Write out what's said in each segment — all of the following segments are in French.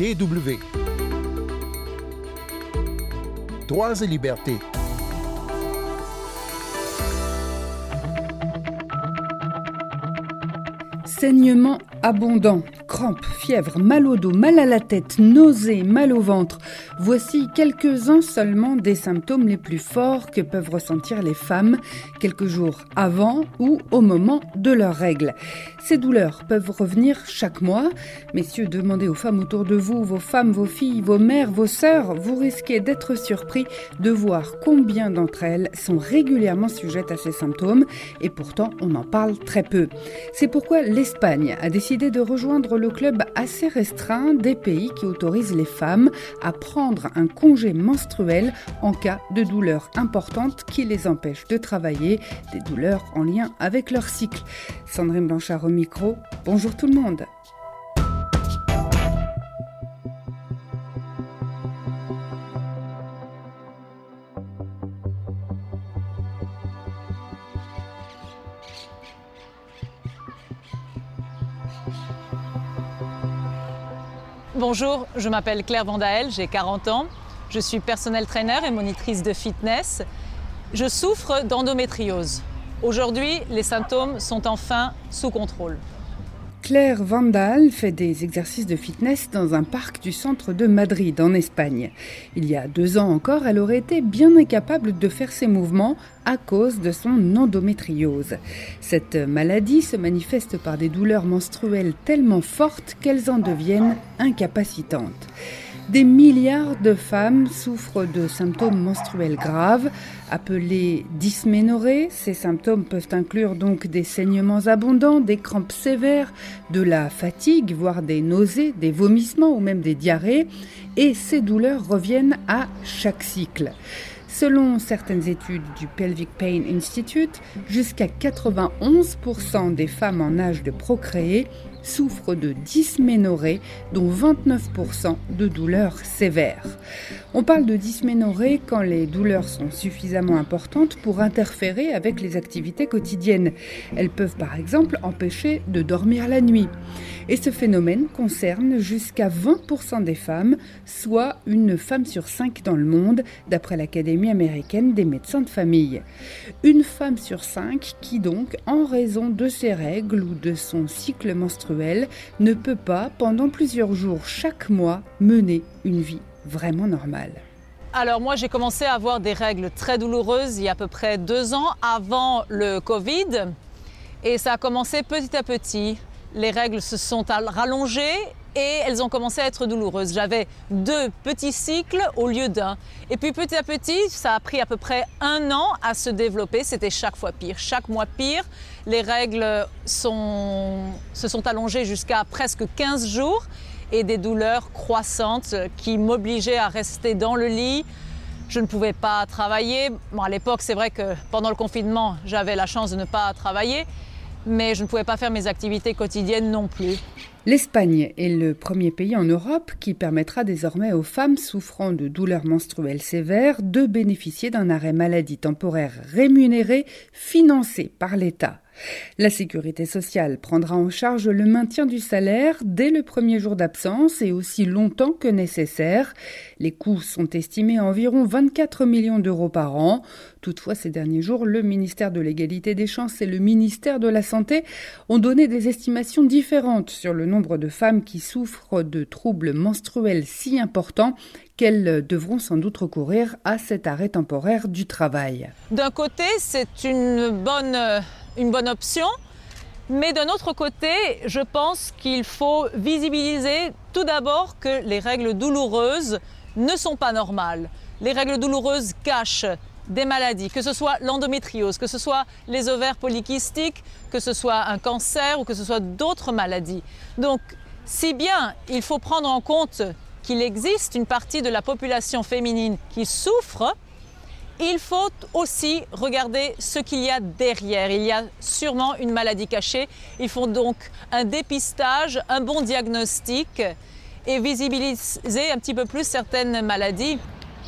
DW. Droits et libertés. Saignement abondant, crampes, fièvre, mal au dos, mal à la tête, nausées, mal au ventre. Voici quelques-uns seulement des symptômes les plus forts que peuvent ressentir les femmes quelques jours avant ou au moment de leurs règles. Ces douleurs peuvent revenir chaque mois. Messieurs, demandez aux femmes autour de vous, vos femmes, vos filles, vos mères, vos sœurs, vous risquez d'être surpris de voir combien d'entre elles sont régulièrement sujettes à ces symptômes et pourtant on en parle très peu. C'est pourquoi l'Espagne a décidé de rejoindre le club assez restreint des pays qui autorisent les femmes à prendre un congé menstruel en cas de douleurs importantes qui les empêchent de travailler, des douleurs en lien avec leur cycle. Sandrine Blanchard au micro, bonjour tout le monde. Bonjour, je m'appelle Claire Vandael, j'ai 40 ans. Je suis personnel trainer et monitrice de fitness. Je souffre d'endométriose. Aujourd'hui, les symptômes sont enfin sous contrôle. Claire Vandal fait des exercices de fitness dans un parc du centre de Madrid, en Espagne. Il y a deux ans encore, elle aurait été bien incapable de faire ses mouvements à cause de son endométriose. Cette maladie se manifeste par des douleurs menstruelles tellement fortes qu'elles en deviennent incapacitantes. Des milliards de femmes souffrent de symptômes menstruels graves, appelés dysménorrhées. Ces symptômes peuvent inclure donc des saignements abondants, des crampes sévères, de la fatigue, voire des nausées, des vomissements ou même des diarrhées. Et ces douleurs reviennent à chaque cycle. Selon certaines études du Pelvic Pain Institute, jusqu'à 91% des femmes en âge de procréer souffrent de dysménorrhée, dont 29% de douleurs sévères. On parle de dysménorrhée quand les douleurs sont suffisamment importantes pour interférer avec les activités quotidiennes. Elles peuvent par exemple empêcher de dormir la nuit. Et ce phénomène concerne jusqu'à 20% des femmes, soit une femme sur cinq dans le monde, d'après l'Académie américaine des médecins de famille. Une femme sur cinq qui donc, en raison de ses règles ou de son cycle menstruel, ne peut pas, pendant plusieurs jours chaque mois, mener une vie vraiment normale. Alors moi j'ai commencé à avoir des règles très douloureuses il y a à peu près deux ans avant le Covid et ça a commencé petit à petit les règles se sont rallongées et elles ont commencé à être douloureuses. J'avais deux petits cycles au lieu d'un. Et puis petit à petit, ça a pris à peu près un an à se développer. C'était chaque fois pire, chaque mois pire. Les règles sont, se sont allongées jusqu'à presque 15 jours et des douleurs croissantes qui m'obligeaient à rester dans le lit. Je ne pouvais pas travailler. Bon, à l'époque, c'est vrai que pendant le confinement, j'avais la chance de ne pas travailler mais je ne pouvais pas faire mes activités quotidiennes non plus. L'Espagne est le premier pays en Europe qui permettra désormais aux femmes souffrant de douleurs menstruelles sévères de bénéficier d'un arrêt maladie temporaire rémunéré financé par l'État. La sécurité sociale prendra en charge le maintien du salaire dès le premier jour d'absence et aussi longtemps que nécessaire. Les coûts sont estimés à environ 24 millions d'euros par an. Toutefois, ces derniers jours, le ministère de l'égalité des chances et le ministère de la Santé ont donné des estimations différentes sur le nombre de femmes qui souffrent de troubles menstruels si importants qu'elles devront sans doute recourir à cet arrêt temporaire du travail. D'un côté, c'est une bonne une bonne option. Mais d'un autre côté, je pense qu'il faut visibiliser tout d'abord que les règles douloureuses ne sont pas normales. Les règles douloureuses cachent des maladies, que ce soit l'endométriose, que ce soit les ovaires polykystiques, que ce soit un cancer ou que ce soit d'autres maladies. Donc, si bien il faut prendre en compte qu'il existe une partie de la population féminine qui souffre, il faut aussi regarder ce qu'il y a derrière. Il y a sûrement une maladie cachée. Il faut donc un dépistage, un bon diagnostic et visibiliser un petit peu plus certaines maladies.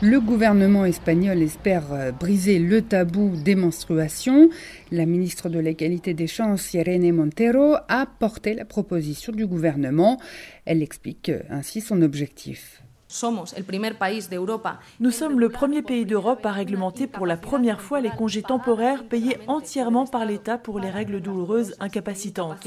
Le gouvernement espagnol espère euh, briser le tabou des menstruations. La ministre de l'égalité des chances, Irene Montero, a porté la proposition du gouvernement. Elle explique euh, ainsi son objectif. Nous sommes le premier pays d'Europe à réglementer pour la première fois les congés temporaires payés entièrement par l'État pour les règles douloureuses incapacitantes.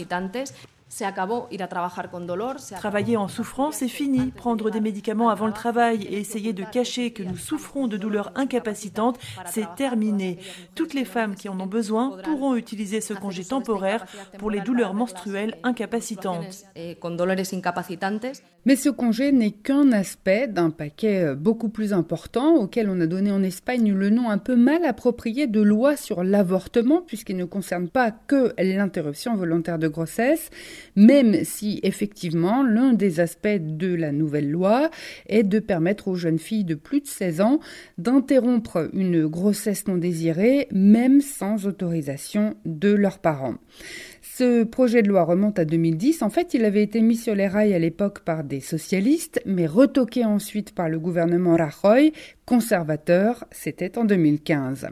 Travailler en souffrance, c'est fini. Prendre des médicaments avant le travail et essayer de cacher que nous souffrons de douleurs incapacitantes, c'est terminé. Toutes les femmes qui en ont besoin pourront utiliser ce congé temporaire pour les douleurs menstruelles incapacitantes. Eh, Mais ce congé n'est qu'un aspect d'un paquet euh, beaucoup plus important auquel on a donné en Espagne le nom un peu mal approprié de loi sur l'avortement puisqu'il ne concerne pas que l'interruption volontaire de grossesse même si effectivement l'un des aspects de la nouvelle loi est de permettre aux jeunes filles de plus de 16 ans d'interrompre une grossesse non désirée, même sans autorisation de leurs parents. Ce projet de loi remonte à 2010. En fait, il avait été mis sur les rails à l'époque par des socialistes, mais retoqué ensuite par le gouvernement Rajoy, conservateur, c'était en 2015.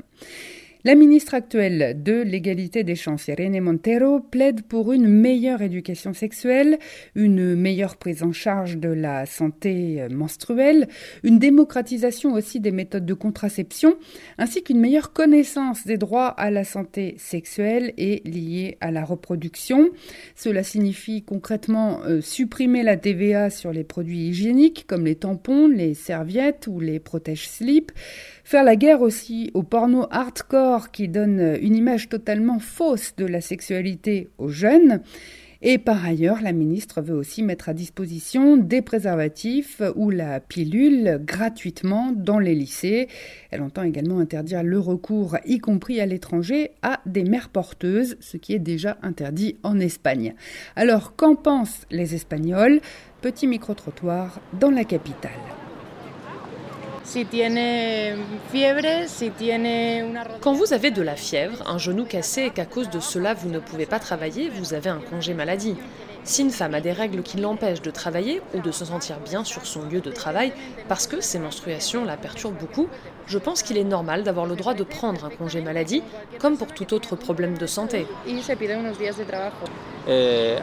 La ministre actuelle de l'égalité des chances, Irene Montero, plaide pour une meilleure éducation sexuelle, une meilleure prise en charge de la santé menstruelle, une démocratisation aussi des méthodes de contraception, ainsi qu'une meilleure connaissance des droits à la santé sexuelle et liés à la reproduction. Cela signifie concrètement euh, supprimer la TVA sur les produits hygiéniques comme les tampons, les serviettes ou les protèges-slips, faire la guerre aussi au porno hardcore qui donne une image totalement fausse de la sexualité aux jeunes. Et par ailleurs, la ministre veut aussi mettre à disposition des préservatifs ou la pilule gratuitement dans les lycées. Elle entend également interdire le recours, y compris à l'étranger, à des mères porteuses, ce qui est déjà interdit en Espagne. Alors, qu'en pensent les Espagnols? Petit micro-trottoir dans la capitale. Quand vous avez de la fièvre, un genou cassé et qu'à cause de cela vous ne pouvez pas travailler, vous avez un congé maladie. Si une femme a des règles qui l'empêchent de travailler ou de se sentir bien sur son lieu de travail parce que ses menstruations la perturbent beaucoup, je pense qu'il est normal d'avoir le droit de prendre un congé maladie, comme pour tout autre problème de santé. Eh,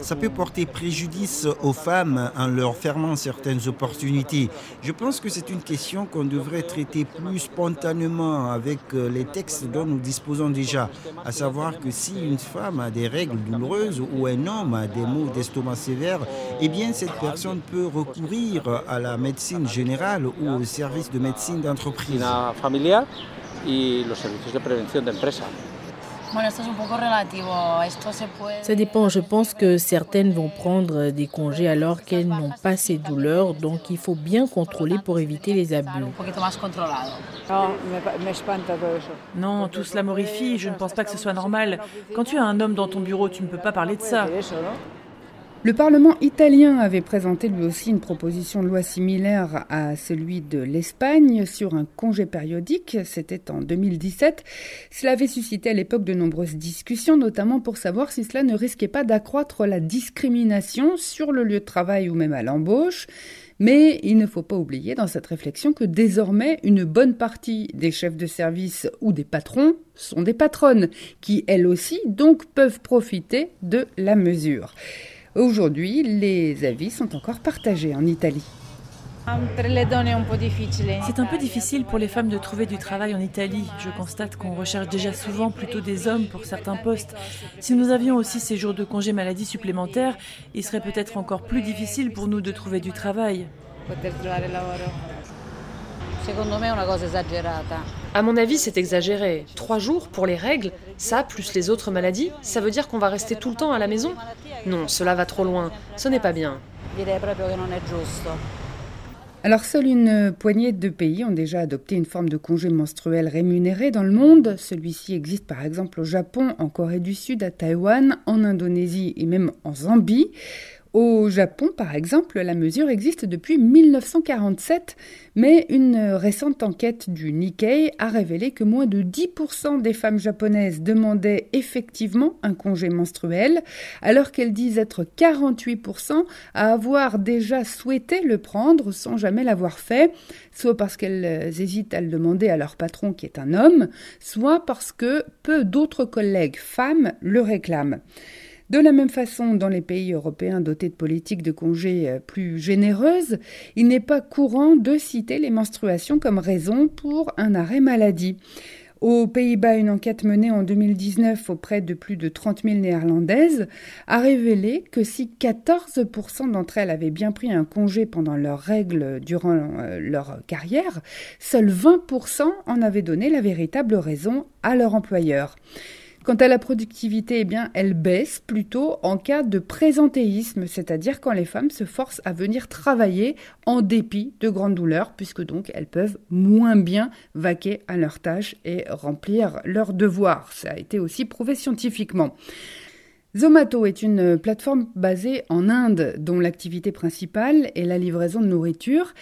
Ça peut porter préjudice aux femmes en leur fermant certaines opportunités. Je pense que c'est une question qu'on devrait traiter plus spontanément avec euh, les textes dont nous disposons déjà, à savoir que si une femme a des règles douloureuses ou un homme a des maux d'estomac sévères, eh bien cette personne peut recourir à la médecine générale ou au service de médecine d'entreprise. Ça dépend. Je pense que certaines vont prendre des congés alors qu'elles n'ont pas ces douleurs. Donc il faut bien contrôler pour éviter les abus. Non, tout cela m'horrifie. Je ne pense pas que ce soit normal. Quand tu as un homme dans ton bureau, tu ne peux pas parler de ça. Le Parlement italien avait présenté lui aussi une proposition de loi similaire à celui de l'Espagne sur un congé périodique. C'était en 2017. Cela avait suscité à l'époque de nombreuses discussions, notamment pour savoir si cela ne risquait pas d'accroître la discrimination sur le lieu de travail ou même à l'embauche. Mais il ne faut pas oublier dans cette réflexion que désormais une bonne partie des chefs de service ou des patrons sont des patronnes, qui elles aussi donc peuvent profiter de la mesure. Aujourd'hui, les avis sont encore partagés en Italie. C'est un peu difficile pour les femmes de trouver du travail en Italie. Je constate qu'on recherche déjà souvent plutôt des hommes pour certains postes. Si nous avions aussi ces jours de congé maladie supplémentaires, il serait peut-être encore plus difficile pour nous de trouver du travail. À mon avis, c'est exagéré. Trois jours pour les règles, ça plus les autres maladies, ça veut dire qu'on va rester tout le temps à la maison? Non, cela va trop loin. Ce n'est pas bien. Alors, seule une poignée de pays ont déjà adopté une forme de congé menstruel rémunéré dans le monde. Celui-ci existe par exemple au Japon, en Corée du Sud, à Taïwan, en Indonésie et même en Zambie. Au Japon, par exemple, la mesure existe depuis 1947, mais une récente enquête du Nikkei a révélé que moins de 10% des femmes japonaises demandaient effectivement un congé menstruel, alors qu'elles disent être 48% à avoir déjà souhaité le prendre sans jamais l'avoir fait, soit parce qu'elles hésitent à le demander à leur patron qui est un homme, soit parce que peu d'autres collègues femmes le réclament. De la même façon, dans les pays européens dotés de politiques de congés euh, plus généreuses, il n'est pas courant de citer les menstruations comme raison pour un arrêt maladie. Aux Pays-Bas, une enquête menée en 2019 auprès de plus de 30 000 néerlandaises a révélé que si 14% d'entre elles avaient bien pris un congé pendant leurs règles durant euh, leur carrière, seuls 20% en avaient donné la véritable raison à leur employeur. Quant à la productivité, eh elle baisse plutôt en cas de présentéisme, c'est-à-dire quand les femmes se forcent à venir travailler en dépit de grandes douleurs, puisque donc elles peuvent moins bien vaquer à leurs tâches et remplir leurs devoirs. Ça a été aussi prouvé scientifiquement. Zomato est une plateforme basée en Inde dont l'activité principale est la livraison de nourriture.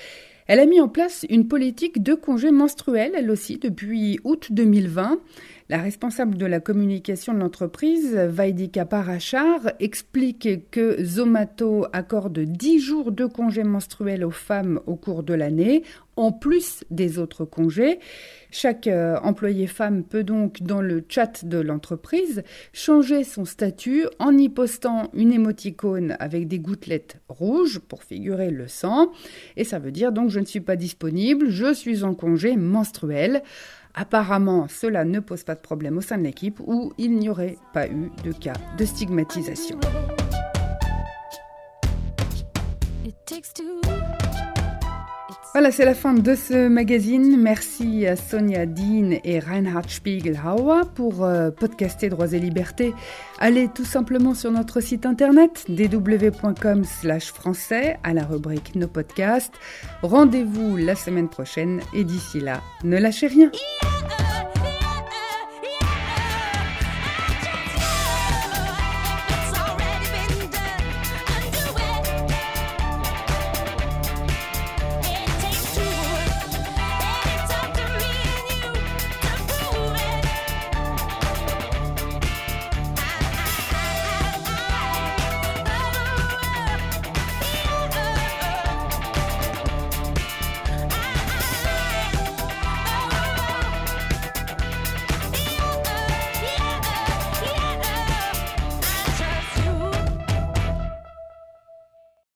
Elle a mis en place une politique de congé menstruel, elle aussi, depuis août 2020. La responsable de la communication de l'entreprise, Vaidika Parachar, explique que Zomato accorde 10 jours de congé menstruel aux femmes au cours de l'année, en plus des autres congés. Chaque euh, employé femme peut donc, dans le chat de l'entreprise, changer son statut en y postant une émoticône avec des gouttelettes rouges pour figurer le sang. Et ça veut dire donc je ne suis pas disponible, je suis en congé menstruel. Apparemment, cela ne pose pas de problème au sein de l'équipe où il n'y aurait pas eu de cas de stigmatisation. Voilà, c'est la fin de ce magazine. Merci à Sonia Dean et Reinhard Spiegelhauer pour euh, podcaster Droits et Libertés. Allez tout simplement sur notre site internet dw.com français à la rubrique Nos podcasts. Rendez-vous la semaine prochaine et d'ici là, ne lâchez rien.